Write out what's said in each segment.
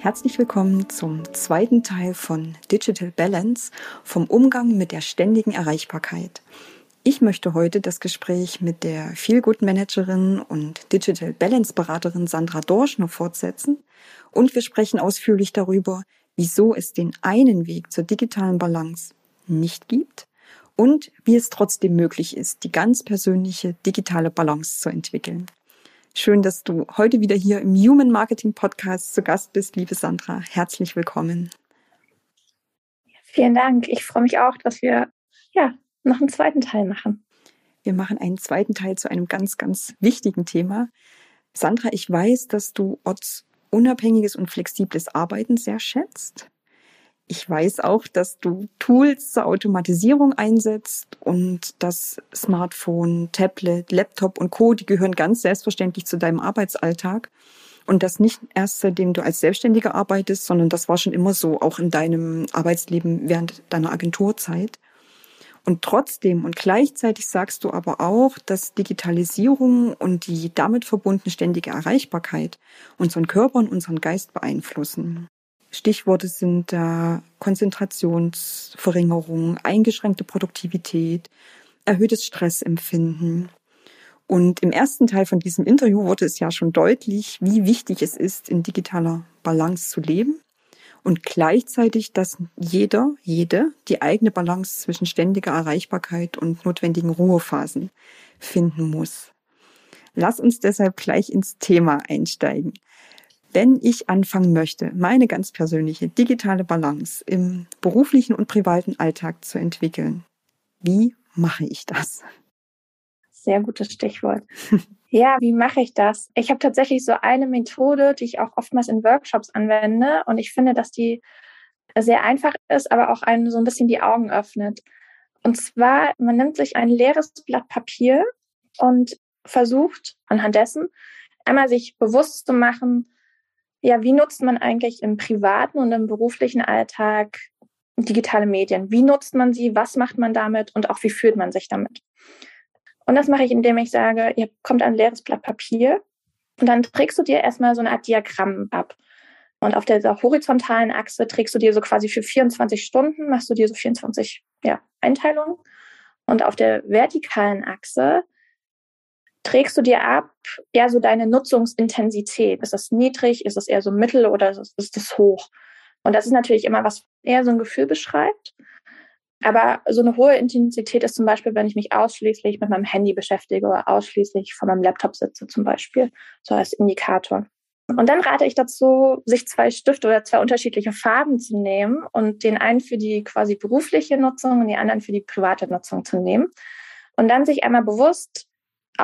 Herzlich willkommen zum zweiten Teil von Digital Balance vom Umgang mit der ständigen Erreichbarkeit. Ich möchte heute das Gespräch mit der Feelgood Managerin und Digital Balance Beraterin Sandra Dorschner fortsetzen und wir sprechen ausführlich darüber, wieso es den einen Weg zur digitalen Balance nicht gibt und wie es trotzdem möglich ist, die ganz persönliche digitale Balance zu entwickeln. Schön, dass du heute wieder hier im Human Marketing Podcast zu Gast bist, liebe Sandra. Herzlich willkommen. Vielen Dank. Ich freue mich auch, dass wir ja noch einen zweiten Teil machen. Wir machen einen zweiten Teil zu einem ganz, ganz wichtigen Thema. Sandra, ich weiß, dass du ortsunabhängiges und flexibles Arbeiten sehr schätzt. Ich weiß auch, dass du Tools zur Automatisierung einsetzt und das Smartphone, Tablet, Laptop und Co, die gehören ganz selbstverständlich zu deinem Arbeitsalltag. Und das nicht erst seitdem du als Selbstständiger arbeitest, sondern das war schon immer so, auch in deinem Arbeitsleben während deiner Agenturzeit. Und trotzdem und gleichzeitig sagst du aber auch, dass Digitalisierung und die damit verbundene ständige Erreichbarkeit unseren Körper und unseren Geist beeinflussen. Stichworte sind da Konzentrationsverringerung, eingeschränkte Produktivität, erhöhtes Stressempfinden. Und im ersten Teil von diesem Interview wurde es ja schon deutlich, wie wichtig es ist, in digitaler Balance zu leben und gleichzeitig, dass jeder, jede die eigene Balance zwischen ständiger Erreichbarkeit und notwendigen Ruhephasen finden muss. Lass uns deshalb gleich ins Thema einsteigen. Wenn ich anfangen möchte, meine ganz persönliche digitale Balance im beruflichen und privaten Alltag zu entwickeln, wie mache ich das? Sehr gutes Stichwort. ja, wie mache ich das? Ich habe tatsächlich so eine Methode, die ich auch oftmals in Workshops anwende und ich finde, dass die sehr einfach ist, aber auch einen so ein bisschen die Augen öffnet. Und zwar, man nimmt sich ein leeres Blatt Papier und versucht anhand dessen einmal sich bewusst zu machen, ja, wie nutzt man eigentlich im privaten und im beruflichen Alltag digitale Medien? Wie nutzt man sie? Was macht man damit? Und auch wie fühlt man sich damit? Und das mache ich, indem ich sage, ihr kommt ein leeres Blatt Papier und dann trägst du dir erstmal so eine Art Diagramm ab. Und auf dieser horizontalen Achse trägst du dir so quasi für 24 Stunden, machst du dir so 24 ja, Einteilungen. Und auf der vertikalen Achse trägst du dir ab, ja, so deine Nutzungsintensität? Ist das niedrig? Ist das eher so mittel oder ist das hoch? Und das ist natürlich immer was eher so ein Gefühl beschreibt. Aber so eine hohe Intensität ist zum Beispiel, wenn ich mich ausschließlich mit meinem Handy beschäftige oder ausschließlich vor meinem Laptop sitze zum Beispiel, so als Indikator. Und dann rate ich dazu, sich zwei Stifte oder zwei unterschiedliche Farben zu nehmen und den einen für die quasi berufliche Nutzung und die anderen für die private Nutzung zu nehmen. Und dann sich einmal bewusst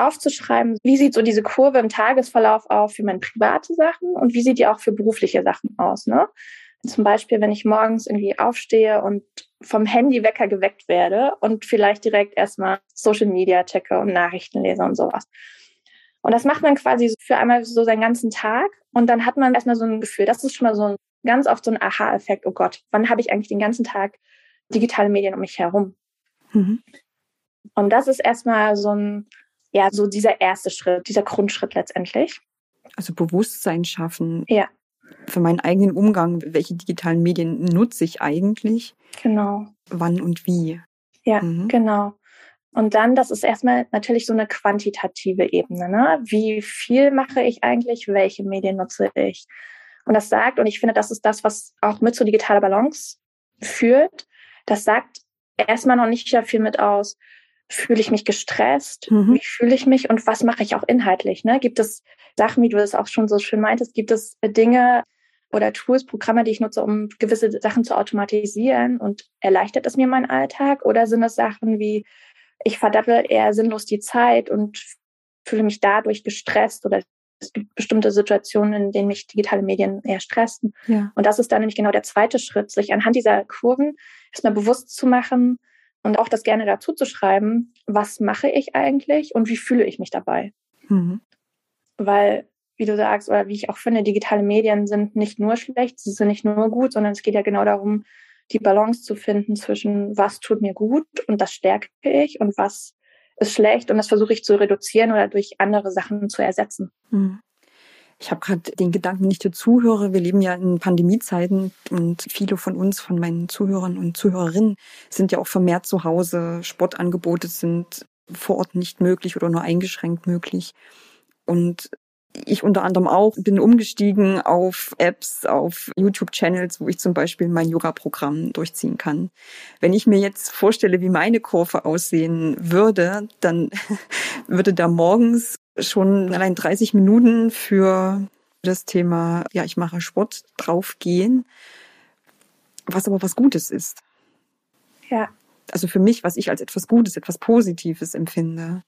aufzuschreiben, wie sieht so diese Kurve im Tagesverlauf auf für meine private Sachen und wie sieht die auch für berufliche Sachen aus. Ne? Zum Beispiel, wenn ich morgens irgendwie aufstehe und vom Handywecker geweckt werde und vielleicht direkt erstmal Social Media checke und Nachrichten lese und sowas. Und das macht man quasi für einmal so seinen ganzen Tag und dann hat man erstmal so ein Gefühl, das ist schon mal so ein ganz oft so ein Aha-Effekt, oh Gott, wann habe ich eigentlich den ganzen Tag digitale Medien um mich herum? Mhm. Und das ist erstmal so ein ja, so dieser erste Schritt, dieser Grundschritt letztendlich. Also Bewusstsein schaffen. Ja. Für meinen eigenen Umgang, welche digitalen Medien nutze ich eigentlich? Genau. Wann und wie? Ja, mhm. genau. Und dann, das ist erstmal natürlich so eine quantitative Ebene. Ne? Wie viel mache ich eigentlich? Welche Medien nutze ich? Und das sagt, und ich finde, das ist das, was auch mit zur digitaler Balance führt. Das sagt erstmal noch nicht sehr viel mit aus, Fühle ich mich gestresst? Mhm. Wie fühle ich mich und was mache ich auch inhaltlich? Ne? Gibt es Sachen, wie du es auch schon so schön meintest, gibt es Dinge oder Tools, Programme, die ich nutze, um gewisse Sachen zu automatisieren und erleichtert es mir meinen Alltag? Oder sind es Sachen wie, ich verdattel eher sinnlos die Zeit und fühle mich dadurch gestresst oder es gibt bestimmte Situationen, in denen mich digitale Medien eher stressen. Ja. Und das ist dann nämlich genau der zweite Schritt, sich anhand dieser Kurven erstmal bewusst zu machen und auch das gerne dazu zu schreiben, was mache ich eigentlich und wie fühle ich mich dabei. Mhm. Weil, wie du sagst, oder wie ich auch finde, digitale Medien sind nicht nur schlecht, sie sind nicht nur gut, sondern es geht ja genau darum, die Balance zu finden zwischen was tut mir gut und das stärke ich und was ist schlecht und das versuche ich zu reduzieren oder durch andere Sachen zu ersetzen. Mhm. Ich habe gerade den Gedanken, wenn ich zuhöre, wir leben ja in Pandemiezeiten und viele von uns, von meinen Zuhörern und Zuhörerinnen, sind ja auch vermehrt zu Hause. Sportangebote sind vor Ort nicht möglich oder nur eingeschränkt möglich. Und ich unter anderem auch bin umgestiegen auf Apps, auf YouTube-Channels, wo ich zum Beispiel mein Yoga-Programm durchziehen kann. Wenn ich mir jetzt vorstelle, wie meine Kurve aussehen würde, dann würde da morgens schon allein 30 Minuten für das Thema, ja, ich mache Sport draufgehen, was aber was Gutes ist. Ja. Also für mich, was ich als etwas Gutes, etwas Positives empfinde.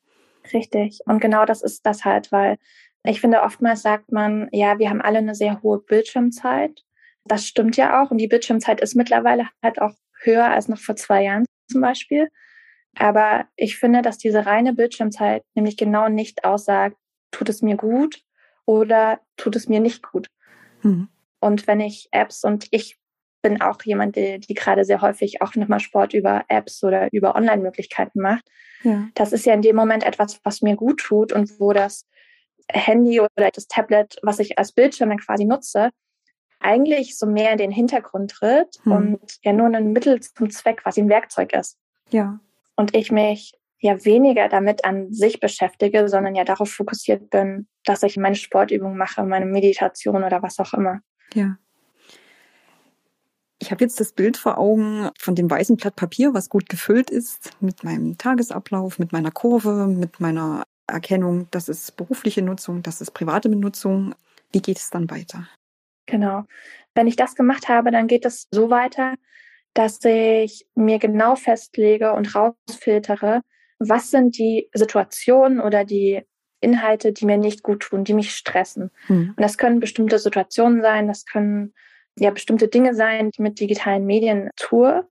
Richtig. Und genau das ist das halt, weil ich finde, oftmals sagt man, ja, wir haben alle eine sehr hohe Bildschirmzeit. Das stimmt ja auch. Und die Bildschirmzeit ist mittlerweile halt auch höher als noch vor zwei Jahren zum Beispiel. Aber ich finde, dass diese reine Bildschirmzeit nämlich genau nicht aussagt, tut es mir gut oder tut es mir nicht gut. Mhm. Und wenn ich Apps und ich bin auch jemand, die, die gerade sehr häufig auch nochmal Sport über Apps oder über Online-Möglichkeiten macht. Ja. Das ist ja in dem Moment etwas, was mir gut tut und wo das Handy oder das Tablet, was ich als Bildschirm dann quasi nutze, eigentlich so mehr in den Hintergrund tritt hm. und ja nur ein Mittel zum Zweck, was ein Werkzeug ist. Ja. Und ich mich ja weniger damit an sich beschäftige, sondern ja darauf fokussiert bin, dass ich meine Sportübung mache, meine Meditation oder was auch immer. Ja. Ich habe jetzt das Bild vor Augen von dem weißen Blatt Papier, was gut gefüllt ist, mit meinem Tagesablauf, mit meiner Kurve, mit meiner Erkennung, das ist berufliche Nutzung, das ist private Benutzung. Wie geht es dann weiter? Genau. Wenn ich das gemacht habe, dann geht es so weiter, dass ich mir genau festlege und rausfiltere, was sind die Situationen oder die Inhalte, die mir nicht gut tun, die mich stressen. Hm. Und das können bestimmte Situationen sein, das können ja bestimmte Dinge sein, die ich mit digitalen Medien tue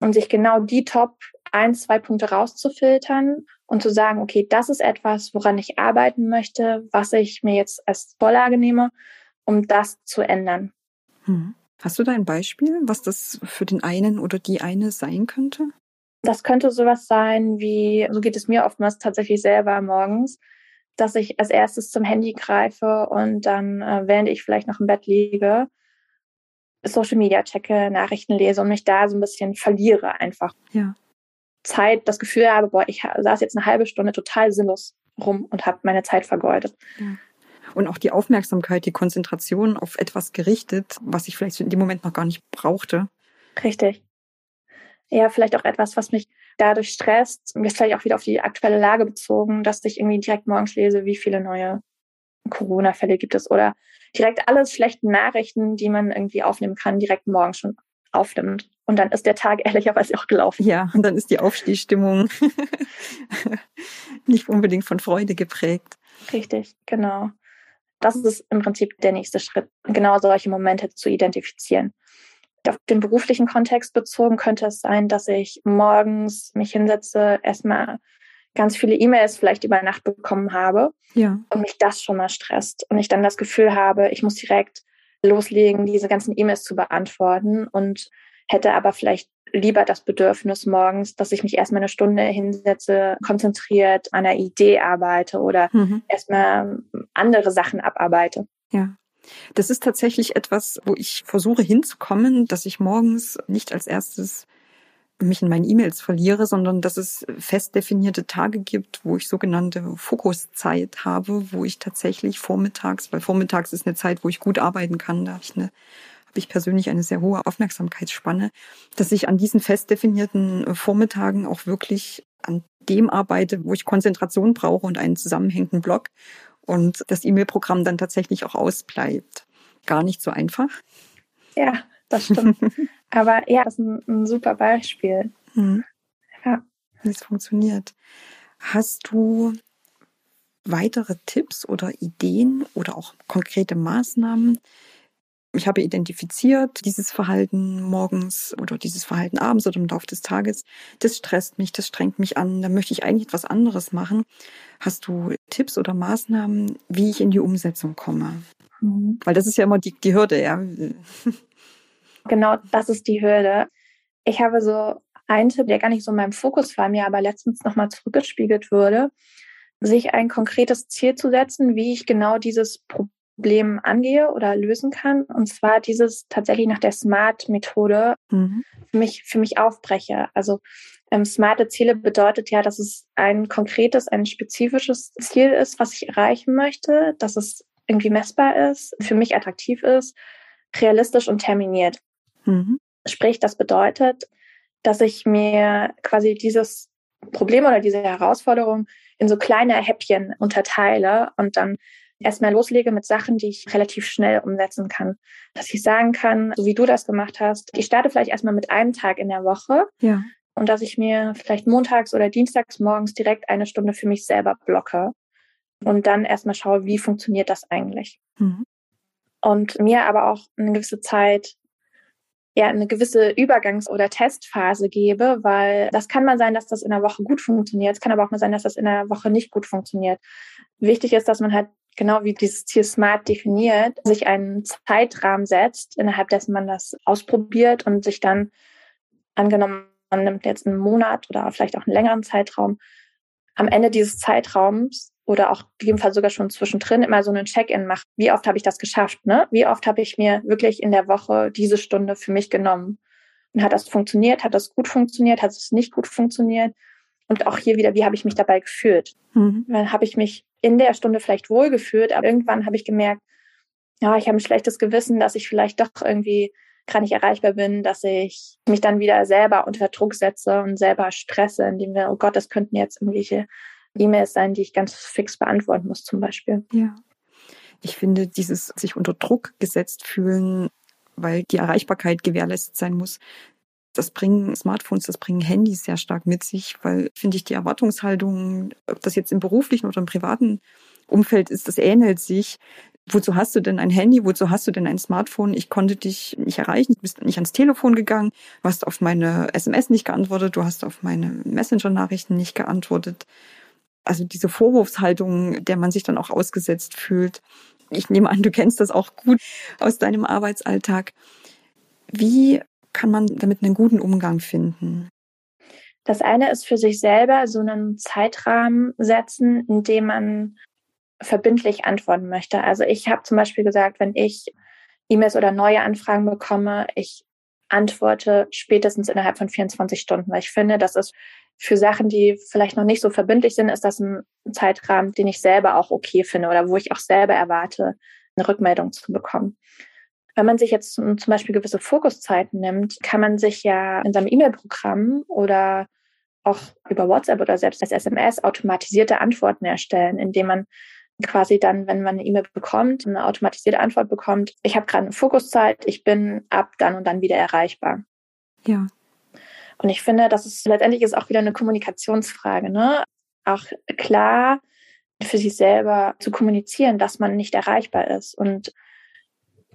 und sich genau die Top ein, zwei Punkte rauszufiltern und zu sagen, okay, das ist etwas, woran ich arbeiten möchte, was ich mir jetzt als Vorlage nehme, um das zu ändern. Hm. Hast du da ein Beispiel, was das für den einen oder die eine sein könnte? Das könnte sowas sein wie, so geht es mir oftmals tatsächlich selber morgens, dass ich als erstes zum Handy greife und dann, äh, während ich vielleicht noch im Bett liege, Social Media checke, Nachrichten lese und mich da so ein bisschen verliere einfach. Ja. Zeit das Gefühl habe, boah, ich saß jetzt eine halbe Stunde total sinnlos rum und habe meine Zeit vergeudet. Ja. Und auch die Aufmerksamkeit, die Konzentration auf etwas gerichtet, was ich vielleicht in dem Moment noch gar nicht brauchte. Richtig. Ja, vielleicht auch etwas, was mich dadurch stresst. Und jetzt vielleicht auch wieder auf die aktuelle Lage bezogen, dass ich irgendwie direkt morgens lese, wie viele neue Corona-Fälle gibt es oder direkt alles schlechten Nachrichten, die man irgendwie aufnehmen kann, direkt morgens schon aufnimmt. Und dann ist der Tag ehrlicherweise auch gelaufen. Ja, und dann ist die Aufstehstimmung nicht unbedingt von Freude geprägt. Richtig, genau. Das ist im Prinzip der nächste Schritt, genau solche Momente zu identifizieren. Auf den beruflichen Kontext bezogen könnte es sein, dass ich morgens mich hinsetze, erstmal ganz viele E-Mails vielleicht über Nacht bekommen habe ja. und mich das schon mal stresst und ich dann das Gefühl habe, ich muss direkt loslegen, diese ganzen E-Mails zu beantworten und hätte aber vielleicht lieber das Bedürfnis morgens, dass ich mich erstmal eine Stunde hinsetze, konzentriert an einer Idee arbeite oder mhm. erstmal andere Sachen abarbeite. Ja. Das ist tatsächlich etwas, wo ich versuche hinzukommen, dass ich morgens nicht als erstes mich in meinen E-Mails verliere, sondern dass es fest definierte Tage gibt, wo ich sogenannte Fokuszeit habe, wo ich tatsächlich vormittags, weil vormittags ist eine Zeit, wo ich gut arbeiten kann, da habe ich eine ich persönlich eine sehr hohe Aufmerksamkeitsspanne, dass ich an diesen fest definierten Vormittagen auch wirklich an dem arbeite, wo ich Konzentration brauche und einen zusammenhängenden Block und das E-Mail-Programm dann tatsächlich auch ausbleibt. Gar nicht so einfach. Ja, das stimmt. Aber ja, das ist ein, ein super Beispiel. Mhm. Ja. Wie es funktioniert. Hast du weitere Tipps oder Ideen oder auch konkrete Maßnahmen? Ich habe identifiziert, dieses Verhalten morgens oder dieses Verhalten abends oder im Laufe des Tages, das stresst mich, das strengt mich an, da möchte ich eigentlich etwas anderes machen. Hast du Tipps oder Maßnahmen, wie ich in die Umsetzung komme? Mhm. Weil das ist ja immer die, die Hürde, ja. Genau, das ist die Hürde. Ich habe so einen Tipp, der gar nicht so in meinem Fokus war, mir aber letztens nochmal zurückgespiegelt wurde, sich ein konkretes Ziel zu setzen, wie ich genau dieses Problem angehe oder lösen kann. Und zwar dieses tatsächlich nach der SMART-Methode mhm. für, mich, für mich aufbreche. Also ähm, smarte Ziele bedeutet ja, dass es ein konkretes, ein spezifisches Ziel ist, was ich erreichen möchte, dass es irgendwie messbar ist, für mich attraktiv ist, realistisch und terminiert. Mhm. Sprich, das bedeutet, dass ich mir quasi dieses Problem oder diese Herausforderung in so kleine Häppchen unterteile und dann erstmal loslege mit Sachen, die ich relativ schnell umsetzen kann. Dass ich sagen kann, so wie du das gemacht hast, ich starte vielleicht erstmal mit einem Tag in der Woche. Ja. Und dass ich mir vielleicht montags oder dienstags morgens direkt eine Stunde für mich selber blocke und dann erstmal schaue, wie funktioniert das eigentlich. Mhm. Und mir aber auch eine gewisse Zeit ja eine gewisse Übergangs- oder Testphase gebe, weil das kann mal sein, dass das in der Woche gut funktioniert. Es kann aber auch mal sein, dass das in der Woche nicht gut funktioniert. Wichtig ist, dass man halt genau wie dieses Ziel SMART definiert, sich einen Zeitrahmen setzt, innerhalb dessen man das ausprobiert und sich dann angenommen, man nimmt jetzt einen Monat oder vielleicht auch einen längeren Zeitraum, am Ende dieses Zeitraums oder auch gegebenenfalls sogar schon zwischendrin immer so einen Check-in macht. Wie oft habe ich das geschafft? Ne? Wie oft habe ich mir wirklich in der Woche diese Stunde für mich genommen? Und hat das funktioniert? Hat das gut funktioniert? Hat es nicht gut funktioniert? Und auch hier wieder, wie habe ich mich dabei gefühlt? Mhm. Habe ich mich in der Stunde vielleicht wohl gefühlt, aber irgendwann habe ich gemerkt, ja, ich habe ein schlechtes Gewissen, dass ich vielleicht doch irgendwie gerade nicht erreichbar bin, dass ich mich dann wieder selber unter Druck setze und selber stresse, indem wir, oh Gott, das könnten jetzt irgendwelche E-Mails sein, die ich ganz fix beantworten muss zum Beispiel. Ja. Ich finde, dieses sich unter Druck gesetzt fühlen, weil die Erreichbarkeit gewährleistet sein muss, das bringen Smartphones, das bringen Handys sehr stark mit sich, weil, finde ich, die Erwartungshaltung, ob das jetzt im beruflichen oder im privaten Umfeld ist, das ähnelt sich. Wozu hast du denn ein Handy? Wozu hast du denn ein Smartphone? Ich konnte dich nicht erreichen. Du bist nicht ans Telefon gegangen. Du hast auf meine SMS nicht geantwortet. Du hast auf meine Messenger-Nachrichten nicht geantwortet also diese Vorwurfshaltung, der man sich dann auch ausgesetzt fühlt. Ich nehme an, du kennst das auch gut aus deinem Arbeitsalltag. Wie kann man damit einen guten Umgang finden? Das eine ist für sich selber so einen Zeitrahmen setzen, in dem man verbindlich antworten möchte. Also ich habe zum Beispiel gesagt, wenn ich E-Mails oder neue Anfragen bekomme, ich antworte spätestens innerhalb von 24 Stunden, weil ich finde, das ist für Sachen, die vielleicht noch nicht so verbindlich sind, ist das ein Zeitrahmen, den ich selber auch okay finde oder wo ich auch selber erwarte, eine Rückmeldung zu bekommen. Wenn man sich jetzt zum Beispiel gewisse Fokuszeiten nimmt, kann man sich ja in seinem E-Mail-Programm oder auch über WhatsApp oder selbst als SMS automatisierte Antworten erstellen, indem man quasi dann, wenn man eine E-Mail bekommt, eine automatisierte Antwort bekommt, ich habe gerade eine Fokuszeit, ich bin ab dann und dann wieder erreichbar. Ja. Und ich finde, das ist letztendlich ist auch wieder eine Kommunikationsfrage, ne? Auch klar für sich selber zu kommunizieren, dass man nicht erreichbar ist. Und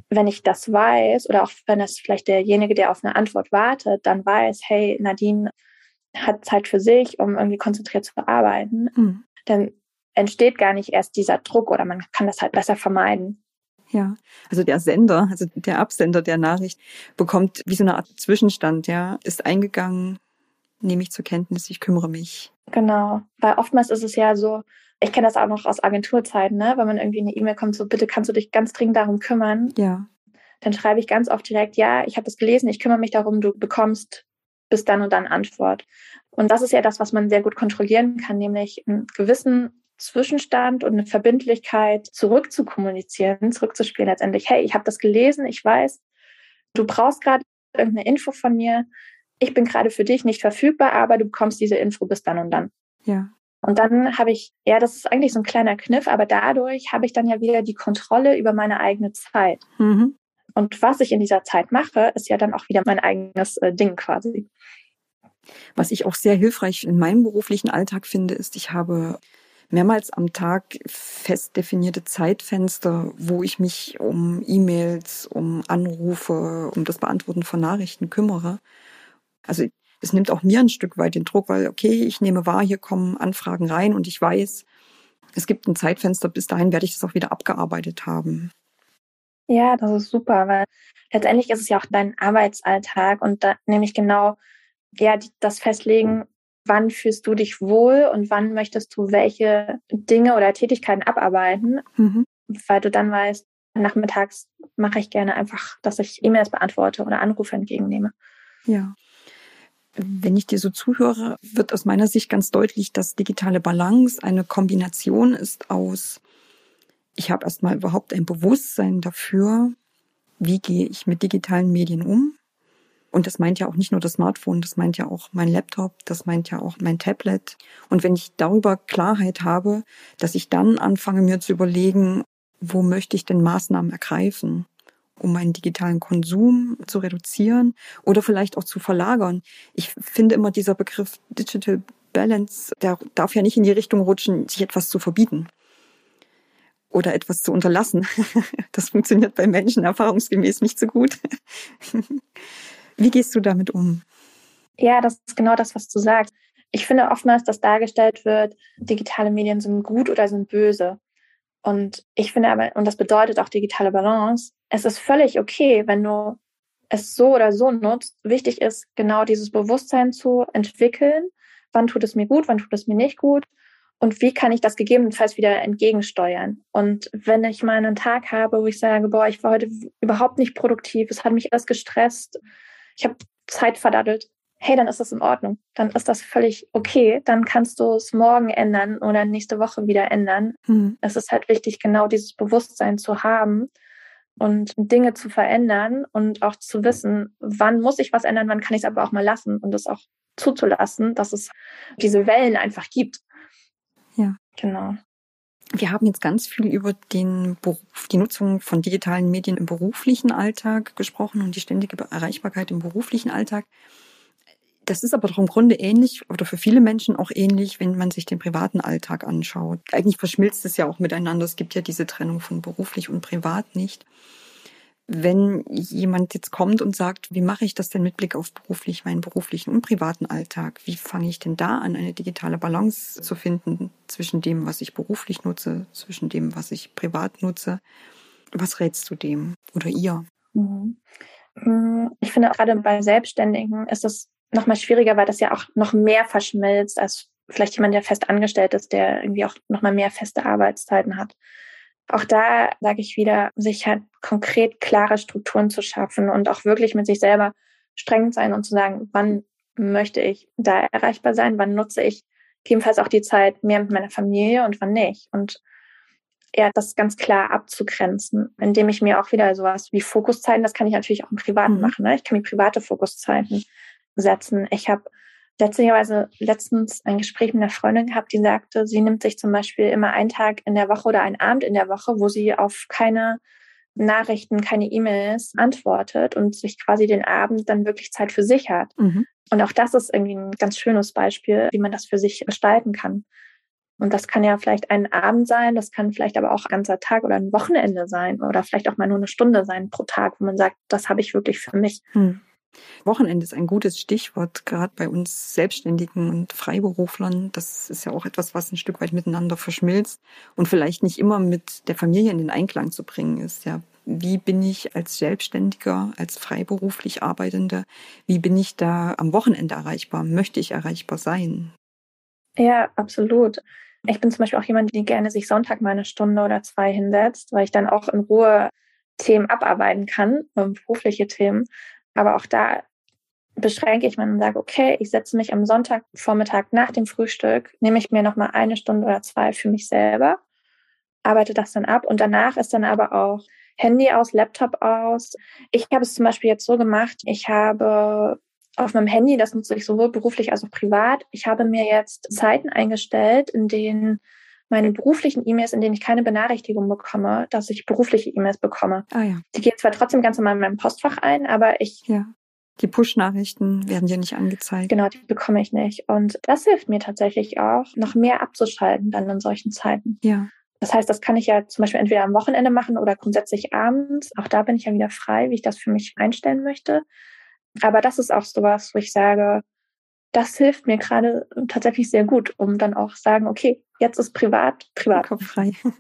wenn ich das weiß, oder auch wenn es vielleicht derjenige, der auf eine Antwort wartet, dann weiß, hey, Nadine hat Zeit für sich, um irgendwie konzentriert zu arbeiten, mhm. dann entsteht gar nicht erst dieser Druck oder man kann das halt besser vermeiden. Ja, also der Sender, also der Absender der Nachricht bekommt wie so eine Art Zwischenstand, ja, ist eingegangen, nehme ich zur Kenntnis, ich kümmere mich. Genau, weil oftmals ist es ja so, ich kenne das auch noch aus Agenturzeiten, ne, wenn man irgendwie eine E-Mail kommt, so bitte kannst du dich ganz dringend darum kümmern. Ja. Dann schreibe ich ganz oft direkt, ja, ich habe das gelesen, ich kümmere mich darum, du bekommst bis dann und dann Antwort. Und das ist ja das, was man sehr gut kontrollieren kann, nämlich einen gewissen Zwischenstand und eine Verbindlichkeit zurückzukommunizieren, zurückzuspielen letztendlich. Hey, ich habe das gelesen, ich weiß, du brauchst gerade irgendeine Info von mir. Ich bin gerade für dich nicht verfügbar, aber du bekommst diese Info bis dann und dann. Ja. Und dann habe ich, ja, das ist eigentlich so ein kleiner Kniff, aber dadurch habe ich dann ja wieder die Kontrolle über meine eigene Zeit. Mhm. Und was ich in dieser Zeit mache, ist ja dann auch wieder mein eigenes äh, Ding quasi. Was ich auch sehr hilfreich in meinem beruflichen Alltag finde, ist, ich habe mehrmals am Tag fest definierte Zeitfenster, wo ich mich um E-Mails, um Anrufe, um das Beantworten von Nachrichten kümmere. Also es nimmt auch mir ein Stück weit den Druck, weil okay, ich nehme wahr, hier kommen Anfragen rein und ich weiß, es gibt ein Zeitfenster, bis dahin werde ich das auch wieder abgearbeitet haben. Ja, das ist super, weil letztendlich ist es ja auch dein Arbeitsalltag und da nämlich genau ja das festlegen, wann fühlst du dich wohl und wann möchtest du welche Dinge oder Tätigkeiten abarbeiten, mhm. weil du dann weißt, nachmittags mache ich gerne einfach, dass ich E-Mails beantworte oder Anrufe entgegennehme. Ja. Wenn ich dir so zuhöre, wird aus meiner Sicht ganz deutlich, dass digitale Balance eine Kombination ist aus, ich habe erstmal überhaupt ein Bewusstsein dafür, wie gehe ich mit digitalen Medien um. Und das meint ja auch nicht nur das Smartphone, das meint ja auch mein Laptop, das meint ja auch mein Tablet. Und wenn ich darüber Klarheit habe, dass ich dann anfange mir zu überlegen, wo möchte ich denn Maßnahmen ergreifen? Um meinen digitalen Konsum zu reduzieren oder vielleicht auch zu verlagern. Ich finde immer dieser Begriff Digital Balance, der darf ja nicht in die Richtung rutschen, sich etwas zu verbieten oder etwas zu unterlassen. Das funktioniert bei Menschen erfahrungsgemäß nicht so gut. Wie gehst du damit um? Ja, das ist genau das, was du sagst. Ich finde oftmals, dass dargestellt wird, digitale Medien sind gut oder sind böse. Und ich finde aber, und das bedeutet auch digitale Balance, es ist völlig okay, wenn du es so oder so nutzt. Wichtig ist, genau dieses Bewusstsein zu entwickeln. Wann tut es mir gut, wann tut es mir nicht gut? Und wie kann ich das gegebenenfalls wieder entgegensteuern? Und wenn ich mal einen Tag habe, wo ich sage, boah, ich war heute überhaupt nicht produktiv, es hat mich alles gestresst, ich habe Zeit verdattelt, hey, dann ist das in Ordnung. Dann ist das völlig okay. Dann kannst du es morgen ändern oder nächste Woche wieder ändern. Mhm. Es ist halt wichtig, genau dieses Bewusstsein zu haben und Dinge zu verändern und auch zu wissen, wann muss ich was ändern, wann kann ich es aber auch mal lassen und es auch zuzulassen, dass es diese Wellen einfach gibt. Ja. Genau. Wir haben jetzt ganz viel über den Beruf, die Nutzung von digitalen Medien im beruflichen Alltag gesprochen und die ständige Erreichbarkeit im beruflichen Alltag. Das ist aber doch im Grunde ähnlich oder für viele Menschen auch ähnlich, wenn man sich den privaten Alltag anschaut. Eigentlich verschmilzt es ja auch miteinander. Es gibt ja diese Trennung von beruflich und privat nicht. Wenn jemand jetzt kommt und sagt, wie mache ich das denn mit Blick auf beruflich, meinen beruflichen und privaten Alltag? Wie fange ich denn da an, eine digitale Balance zu finden zwischen dem, was ich beruflich nutze, zwischen dem, was ich privat nutze? Was rätst du dem oder ihr? Mhm. Ich finde, gerade bei Selbstständigen ist es nochmal schwieriger, weil das ja auch noch mehr verschmilzt als vielleicht jemand, der fest angestellt ist, der irgendwie auch nochmal mehr feste Arbeitszeiten hat. Auch da sage ich wieder, sich halt konkret klare Strukturen zu schaffen und auch wirklich mit sich selber streng sein und zu sagen, wann möchte ich da erreichbar sein, wann nutze ich jedenfalls auch die Zeit mehr mit meiner Familie und wann nicht. Und ja, das ganz klar abzugrenzen, indem ich mir auch wieder sowas wie Fokuszeiten, das kann ich natürlich auch im Privaten mhm. machen. Ne? Ich kann mir private Fokuszeiten setzen. Ich habe letztlicherweise letztens ein Gespräch mit einer Freundin gehabt, die sagte, sie nimmt sich zum Beispiel immer einen Tag in der Woche oder einen Abend in der Woche, wo sie auf keine Nachrichten, keine E-Mails antwortet und sich quasi den Abend dann wirklich Zeit für sich hat. Mhm. Und auch das ist irgendwie ein ganz schönes Beispiel, wie man das für sich gestalten kann. Und das kann ja vielleicht ein Abend sein, das kann vielleicht aber auch ein ganzer Tag oder ein Wochenende sein oder vielleicht auch mal nur eine Stunde sein pro Tag, wo man sagt, das habe ich wirklich für mich. Mhm. Wochenende ist ein gutes Stichwort, gerade bei uns Selbstständigen und Freiberuflern. Das ist ja auch etwas, was ein Stück weit miteinander verschmilzt und vielleicht nicht immer mit der Familie in den Einklang zu bringen ist. Ja, wie bin ich als Selbstständiger, als freiberuflich Arbeitende, wie bin ich da am Wochenende erreichbar? Möchte ich erreichbar sein? Ja, absolut. Ich bin zum Beispiel auch jemand, die gerne sich Sonntag mal eine Stunde oder zwei hinsetzt, weil ich dann auch in Ruhe Themen abarbeiten kann, berufliche Themen. Aber auch da beschränke ich mich und sage, okay, ich setze mich am Sonntagvormittag nach dem Frühstück, nehme ich mir nochmal eine Stunde oder zwei für mich selber, arbeite das dann ab und danach ist dann aber auch Handy aus, Laptop aus. Ich habe es zum Beispiel jetzt so gemacht, ich habe auf meinem Handy, das nutze ich sowohl beruflich als auch privat, ich habe mir jetzt Zeiten eingestellt, in denen meine beruflichen E-Mails, in denen ich keine Benachrichtigung bekomme, dass ich berufliche E-Mails bekomme. Ah, ja. Die gehen zwar trotzdem ganz normal in meinem Postfach ein, aber ich ja. Die Push-Nachrichten werden dir nicht angezeigt. Genau, die bekomme ich nicht. Und das hilft mir tatsächlich auch, noch mehr abzuschalten dann in solchen Zeiten. Ja. Das heißt, das kann ich ja zum Beispiel entweder am Wochenende machen oder grundsätzlich abends. Auch da bin ich ja wieder frei, wie ich das für mich einstellen möchte. Aber das ist auch sowas, wo ich sage, das hilft mir gerade tatsächlich sehr gut, um dann auch sagen, okay, jetzt ist privat, privat. Kopf frei.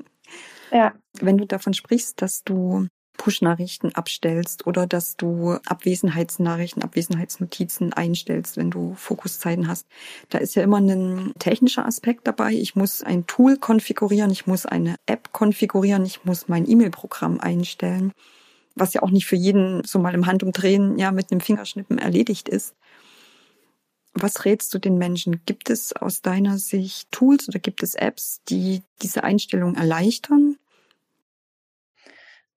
Ja. Wenn du davon sprichst, dass du Push-Nachrichten abstellst oder dass du Abwesenheitsnachrichten, Abwesenheitsnotizen einstellst, wenn du Fokuszeiten hast. Da ist ja immer ein technischer Aspekt dabei. Ich muss ein Tool konfigurieren, ich muss eine App konfigurieren, ich muss mein E-Mail-Programm einstellen, was ja auch nicht für jeden so mal im Handumdrehen ja mit einem Fingerschnippen erledigt ist. Was rätst du den Menschen? Gibt es aus deiner Sicht Tools oder gibt es Apps, die diese Einstellung erleichtern?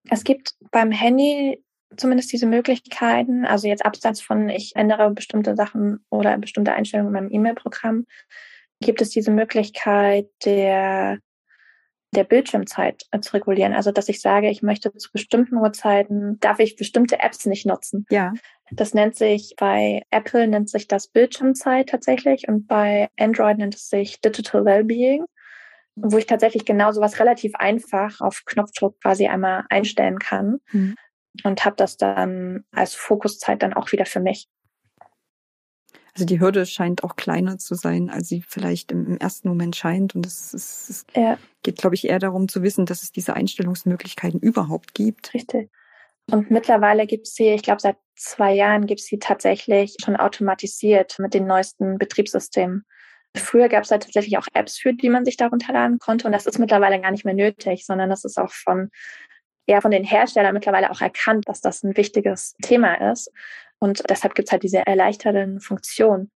Es gibt beim Handy zumindest diese Möglichkeiten, also jetzt abseits von ich ändere bestimmte Sachen oder bestimmte Einstellungen in meinem E-Mail-Programm, gibt es diese Möglichkeit der, der Bildschirmzeit zu regulieren. Also, dass ich sage, ich möchte zu bestimmten Uhrzeiten, darf ich bestimmte Apps nicht nutzen. Ja. Das nennt sich bei Apple nennt sich das Bildschirmzeit tatsächlich und bei Android nennt es sich Digital Wellbeing, wo ich tatsächlich genau sowas relativ einfach auf Knopfdruck quasi einmal einstellen kann mhm. und habe das dann als Fokuszeit dann auch wieder für mich. Also die Hürde scheint auch kleiner zu sein, als sie vielleicht im, ersten Moment scheint. Und es, es, es ja. geht, glaube ich, eher darum zu wissen, dass es diese Einstellungsmöglichkeiten überhaupt gibt. Richtig. Und mittlerweile gibt es sie, ich glaube, seit zwei Jahren gibt es sie tatsächlich schon automatisiert mit den neuesten Betriebssystemen. Früher gab es halt tatsächlich auch Apps, für die man sich da runterladen konnte. Und das ist mittlerweile gar nicht mehr nötig, sondern das ist auch von, eher von den Herstellern mittlerweile auch erkannt, dass das ein wichtiges Thema ist. Und deshalb gibt es halt diese erleichternden Funktionen.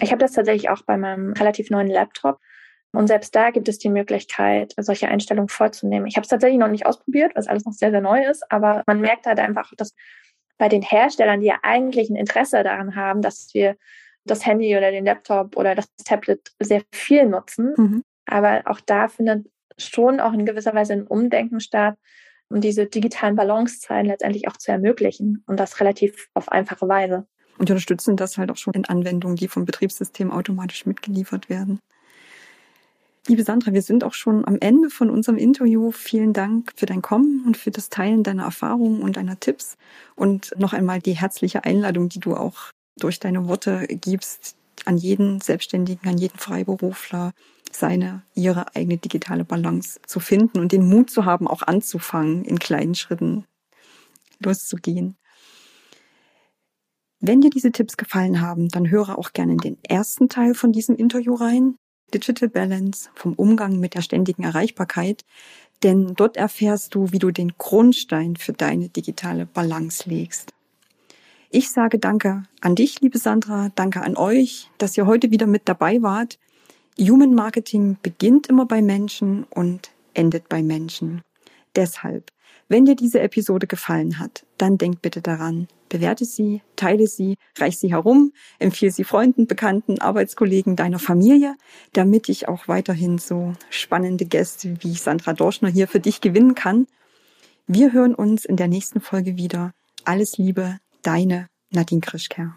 Ich habe das tatsächlich auch bei meinem relativ neuen Laptop. Und selbst da gibt es die Möglichkeit, solche Einstellungen vorzunehmen. Ich habe es tatsächlich noch nicht ausprobiert, was alles noch sehr, sehr neu ist, aber man merkt halt einfach, dass bei den Herstellern, die ja eigentlich ein Interesse daran haben, dass wir das Handy oder den Laptop oder das Tablet sehr viel nutzen, mhm. aber auch da findet schon auch in gewisser Weise ein Umdenken statt, um diese digitalen Balancezeiten letztendlich auch zu ermöglichen und das relativ auf einfache Weise. Und unterstützen das halt auch schon in Anwendungen, die vom Betriebssystem automatisch mitgeliefert werden. Liebe Sandra, wir sind auch schon am Ende von unserem Interview. Vielen Dank für dein Kommen und für das Teilen deiner Erfahrungen und deiner Tipps. Und noch einmal die herzliche Einladung, die du auch durch deine Worte gibst, an jeden Selbstständigen, an jeden Freiberufler, seine, ihre eigene digitale Balance zu finden und den Mut zu haben, auch anzufangen, in kleinen Schritten loszugehen. Wenn dir diese Tipps gefallen haben, dann höre auch gerne in den ersten Teil von diesem Interview rein. Digital Balance, vom Umgang mit der ständigen Erreichbarkeit. Denn dort erfährst du, wie du den Grundstein für deine digitale Balance legst. Ich sage Danke an dich, liebe Sandra, danke an euch, dass ihr heute wieder mit dabei wart. Human Marketing beginnt immer bei Menschen und endet bei Menschen. Deshalb wenn dir diese Episode gefallen hat, dann denk bitte daran, bewerte sie, teile sie, reich sie herum, empfehle sie Freunden, Bekannten, Arbeitskollegen, deiner Familie, damit ich auch weiterhin so spannende Gäste wie Sandra Dorschner hier für dich gewinnen kann. Wir hören uns in der nächsten Folge wieder. Alles Liebe, deine Nadine Krischker.